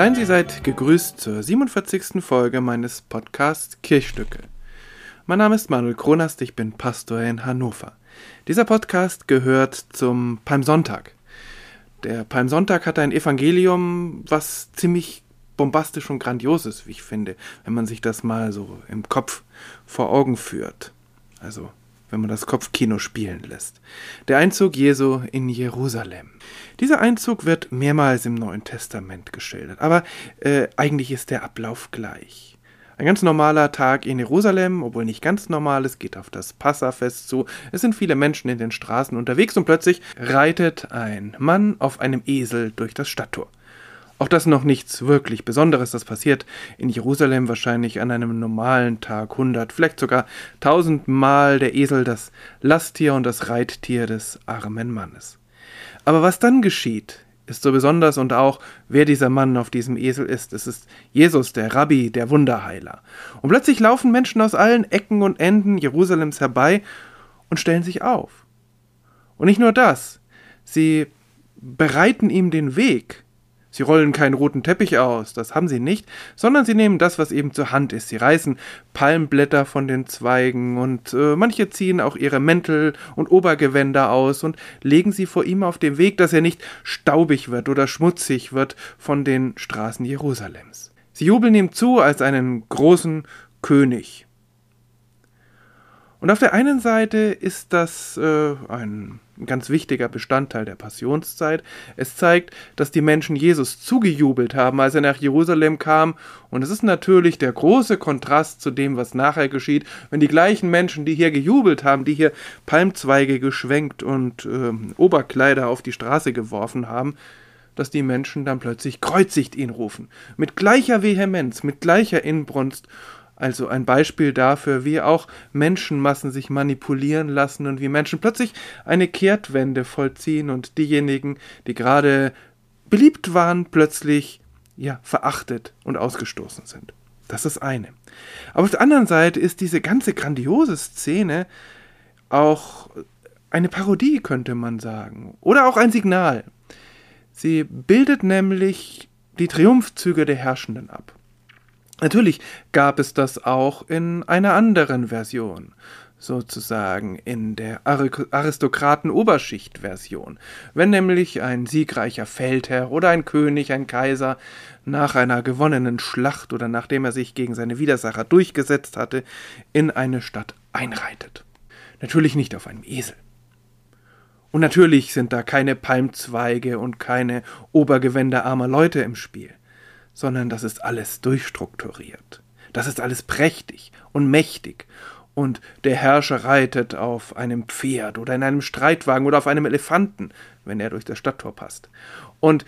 Seien Sie seid gegrüßt zur 47. Folge meines Podcasts Kirchstücke. Mein Name ist Manuel Kronast, ich bin Pastor in Hannover. Dieser Podcast gehört zum Palmsonntag. Der Palmsonntag hat ein Evangelium, was ziemlich bombastisch und grandios ist, wie ich finde, wenn man sich das mal so im Kopf vor Augen führt. Also wenn man das Kopfkino spielen lässt. Der Einzug Jesu in Jerusalem. Dieser Einzug wird mehrmals im Neuen Testament geschildert, aber äh, eigentlich ist der Ablauf gleich. Ein ganz normaler Tag in Jerusalem, obwohl nicht ganz normal, es geht auf das Passafest zu. Es sind viele Menschen in den Straßen unterwegs und plötzlich reitet ein Mann auf einem Esel durch das Stadttor. Auch das noch nichts wirklich Besonderes, das passiert in Jerusalem wahrscheinlich an einem normalen Tag hundert, vielleicht sogar tausendmal der Esel das Lasttier und das Reittier des armen Mannes. Aber was dann geschieht, ist so besonders und auch, wer dieser Mann auf diesem Esel ist. Es ist Jesus, der Rabbi, der Wunderheiler. Und plötzlich laufen Menschen aus allen Ecken und Enden Jerusalems herbei und stellen sich auf. Und nicht nur das, sie bereiten ihm den Weg Sie rollen keinen roten Teppich aus, das haben sie nicht, sondern sie nehmen das, was eben zur Hand ist. Sie reißen Palmblätter von den Zweigen und äh, manche ziehen auch ihre Mäntel und Obergewänder aus und legen sie vor ihm auf dem Weg, dass er nicht staubig wird oder schmutzig wird von den Straßen Jerusalems. Sie jubeln ihm zu als einen großen König. Und auf der einen Seite ist das äh, ein ganz wichtiger Bestandteil der Passionszeit. Es zeigt, dass die Menschen Jesus zugejubelt haben, als er nach Jerusalem kam. Und es ist natürlich der große Kontrast zu dem, was nachher geschieht, wenn die gleichen Menschen, die hier gejubelt haben, die hier Palmzweige geschwenkt und äh, Oberkleider auf die Straße geworfen haben, dass die Menschen dann plötzlich kreuzigt ihn rufen. Mit gleicher Vehemenz, mit gleicher Inbrunst also ein Beispiel dafür, wie auch Menschenmassen sich manipulieren lassen und wie Menschen plötzlich eine Kehrtwende vollziehen und diejenigen, die gerade beliebt waren, plötzlich ja verachtet und ausgestoßen sind. Das ist eine. Aber auf der anderen Seite ist diese ganze grandiose Szene auch eine Parodie, könnte man sagen. Oder auch ein Signal. Sie bildet nämlich die Triumphzüge der Herrschenden ab. Natürlich gab es das auch in einer anderen Version, sozusagen in der Aristokraten-Oberschicht-Version. Wenn nämlich ein siegreicher Feldherr oder ein König, ein Kaiser nach einer gewonnenen Schlacht oder nachdem er sich gegen seine Widersacher durchgesetzt hatte, in eine Stadt einreitet. Natürlich nicht auf einem Esel. Und natürlich sind da keine Palmzweige und keine Obergewänder armer Leute im Spiel sondern das ist alles durchstrukturiert. Das ist alles prächtig und mächtig. Und der Herrscher reitet auf einem Pferd oder in einem Streitwagen oder auf einem Elefanten, wenn er durch das Stadttor passt. Und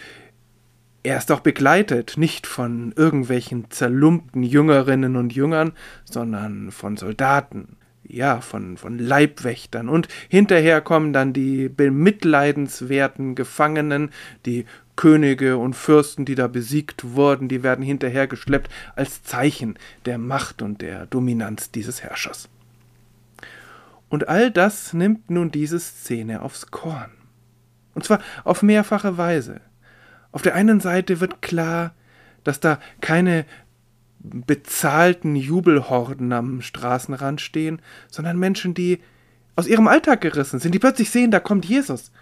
er ist auch begleitet nicht von irgendwelchen zerlumpten Jüngerinnen und Jüngern, sondern von Soldaten, ja, von, von Leibwächtern. Und hinterher kommen dann die bemitleidenswerten Gefangenen, die Könige und Fürsten, die da besiegt wurden, die werden hinterhergeschleppt als Zeichen der Macht und der Dominanz dieses Herrschers. Und all das nimmt nun diese Szene aufs Korn. Und zwar auf mehrfache Weise. Auf der einen Seite wird klar, dass da keine bezahlten Jubelhorden am Straßenrand stehen, sondern Menschen, die aus ihrem Alltag gerissen sind, die plötzlich sehen, da kommt Jesus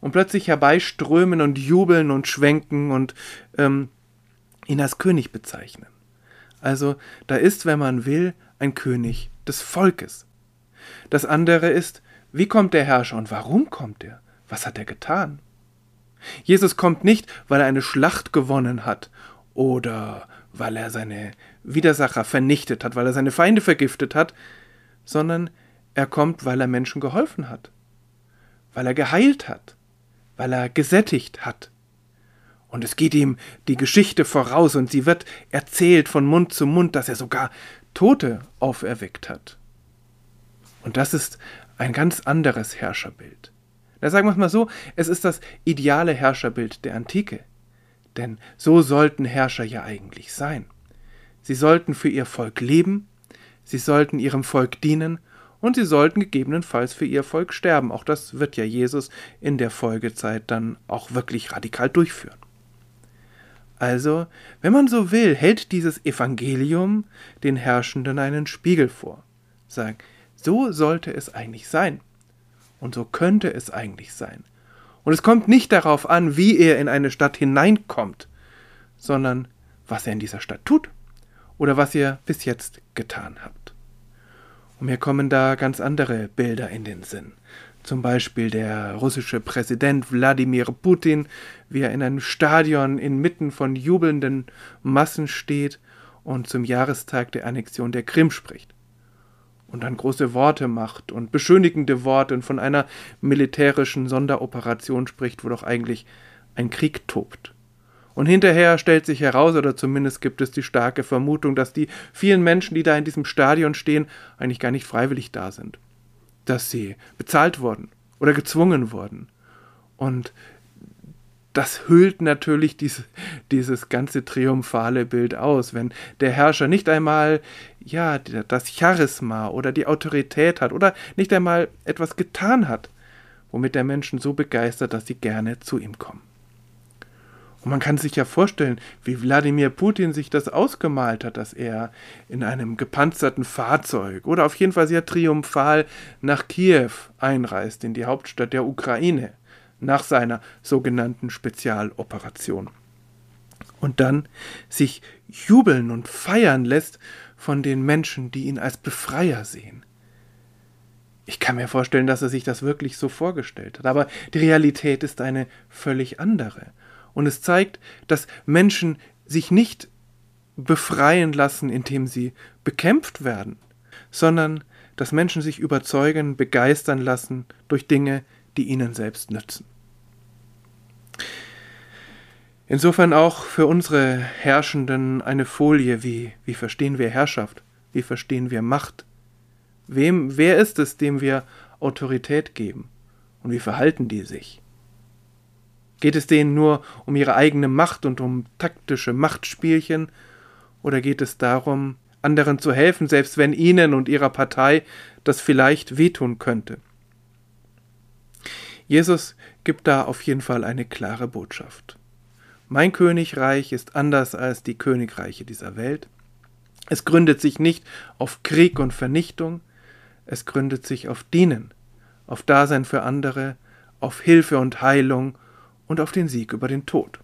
und plötzlich herbeiströmen und jubeln und schwenken und ähm, ihn als König bezeichnen. Also da ist, wenn man will, ein König des Volkes. Das andere ist, wie kommt der Herrscher und warum kommt er? Was hat er getan? Jesus kommt nicht, weil er eine Schlacht gewonnen hat oder weil er seine Widersacher vernichtet hat, weil er seine Feinde vergiftet hat, sondern er kommt, weil er Menschen geholfen hat, weil er geheilt hat, weil er gesättigt hat. Und es geht ihm die Geschichte voraus und sie wird erzählt von Mund zu Mund, dass er sogar Tote auferweckt hat. Und das ist ein ganz anderes Herrscherbild. Da sagen wir es mal so, es ist das ideale Herrscherbild der Antike. Denn so sollten Herrscher ja eigentlich sein. Sie sollten für ihr Volk leben, sie sollten ihrem Volk dienen und sie sollten gegebenenfalls für ihr Volk sterben. Auch das wird ja Jesus in der Folgezeit dann auch wirklich radikal durchführen. Also, wenn man so will, hält dieses Evangelium den Herrschenden einen Spiegel vor. Sagt, so sollte es eigentlich sein. Und so könnte es eigentlich sein. Und es kommt nicht darauf an, wie er in eine Stadt hineinkommt, sondern was er in dieser Stadt tut oder was ihr bis jetzt getan habt. Und mir kommen da ganz andere Bilder in den Sinn. Zum Beispiel der russische Präsident Wladimir Putin, wie er in einem Stadion inmitten von jubelnden Massen steht und zum Jahrestag der Annexion der Krim spricht. Und dann große Worte macht und beschönigende Worte und von einer militärischen Sonderoperation spricht, wo doch eigentlich ein Krieg tobt. Und hinterher stellt sich heraus, oder zumindest gibt es die starke Vermutung, dass die vielen Menschen, die da in diesem Stadion stehen, eigentlich gar nicht freiwillig da sind dass sie bezahlt wurden oder gezwungen wurden. Und das hüllt natürlich diese, dieses ganze triumphale Bild aus, wenn der Herrscher nicht einmal ja das Charisma oder die Autorität hat oder nicht einmal etwas getan hat, womit der Menschen so begeistert, dass sie gerne zu ihm kommen. Und man kann sich ja vorstellen, wie Wladimir Putin sich das ausgemalt hat, dass er in einem gepanzerten Fahrzeug oder auf jeden Fall sehr triumphal nach Kiew einreist, in die Hauptstadt der Ukraine, nach seiner sogenannten Spezialoperation. Und dann sich jubeln und feiern lässt von den Menschen, die ihn als Befreier sehen. Ich kann mir vorstellen, dass er sich das wirklich so vorgestellt hat, aber die Realität ist eine völlig andere. Und es zeigt, dass Menschen sich nicht befreien lassen, indem sie bekämpft werden, sondern dass Menschen sich überzeugen, begeistern lassen durch Dinge, die ihnen selbst nützen. Insofern auch für unsere Herrschenden eine Folie, wie, wie verstehen wir Herrschaft, wie verstehen wir Macht, wem, wer ist es, dem wir Autorität geben und wie verhalten die sich? Geht es denen nur um ihre eigene Macht und um taktische Machtspielchen? Oder geht es darum, anderen zu helfen, selbst wenn ihnen und ihrer Partei das vielleicht wehtun könnte? Jesus gibt da auf jeden Fall eine klare Botschaft. Mein Königreich ist anders als die Königreiche dieser Welt. Es gründet sich nicht auf Krieg und Vernichtung, es gründet sich auf Dienen, auf Dasein für andere, auf Hilfe und Heilung und auf den Sieg über den Tod.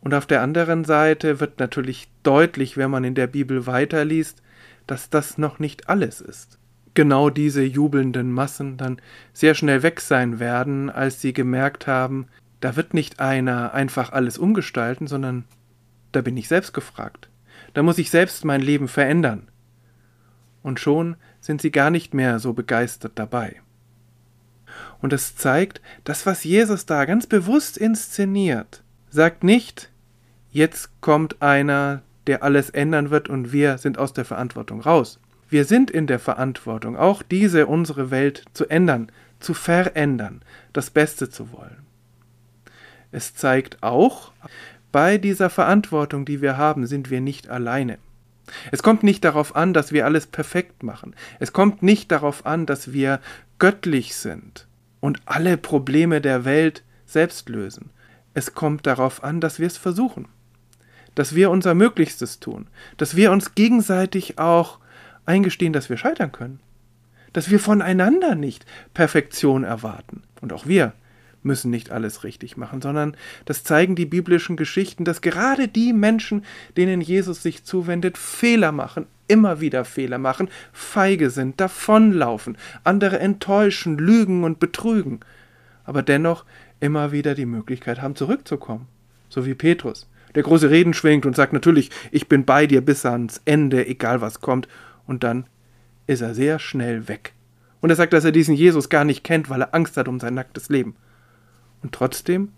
Und auf der anderen Seite wird natürlich deutlich, wenn man in der Bibel weiterliest, dass das noch nicht alles ist. Genau diese jubelnden Massen dann sehr schnell weg sein werden, als sie gemerkt haben, da wird nicht einer einfach alles umgestalten, sondern da bin ich selbst gefragt. Da muss ich selbst mein Leben verändern. Und schon sind sie gar nicht mehr so begeistert dabei. Und es zeigt, das, was Jesus da ganz bewusst inszeniert, sagt nicht, jetzt kommt einer, der alles ändern wird und wir sind aus der Verantwortung raus. Wir sind in der Verantwortung, auch diese unsere Welt zu ändern, zu verändern, das Beste zu wollen. Es zeigt auch, bei dieser Verantwortung, die wir haben, sind wir nicht alleine. Es kommt nicht darauf an, dass wir alles perfekt machen. Es kommt nicht darauf an, dass wir göttlich sind und alle Probleme der Welt selbst lösen. Es kommt darauf an, dass wir es versuchen, dass wir unser Möglichstes tun, dass wir uns gegenseitig auch eingestehen, dass wir scheitern können, dass wir voneinander nicht Perfektion erwarten. Und auch wir müssen nicht alles richtig machen, sondern das zeigen die biblischen Geschichten, dass gerade die Menschen, denen Jesus sich zuwendet, Fehler machen, immer wieder Fehler machen, feige sind, davonlaufen, andere enttäuschen, lügen und betrügen, aber dennoch immer wieder die Möglichkeit haben, zurückzukommen. So wie Petrus, der große Reden schwingt und sagt natürlich, ich bin bei dir bis ans Ende, egal was kommt, und dann ist er sehr schnell weg. Und er sagt, dass er diesen Jesus gar nicht kennt, weil er Angst hat um sein nacktes Leben. Und trotzdem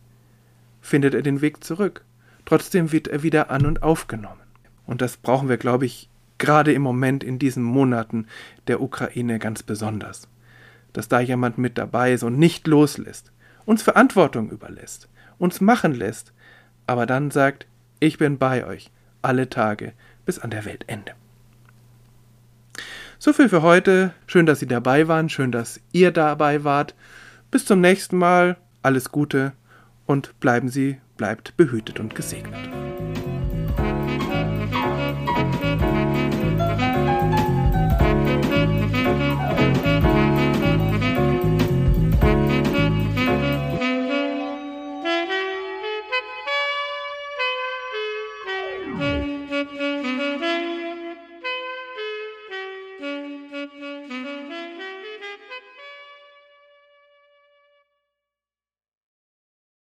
findet er den Weg zurück. Trotzdem wird er wieder an und aufgenommen. Und das brauchen wir, glaube ich, gerade im Moment in diesen Monaten der Ukraine ganz besonders. Dass da jemand mit dabei ist und nicht loslässt, uns Verantwortung überlässt, uns machen lässt, aber dann sagt, ich bin bei euch alle Tage bis an der Weltende. So viel für heute. Schön, dass Sie dabei waren. Schön, dass ihr dabei wart. Bis zum nächsten Mal alles Gute und bleiben Sie, bleibt behütet und gesegnet.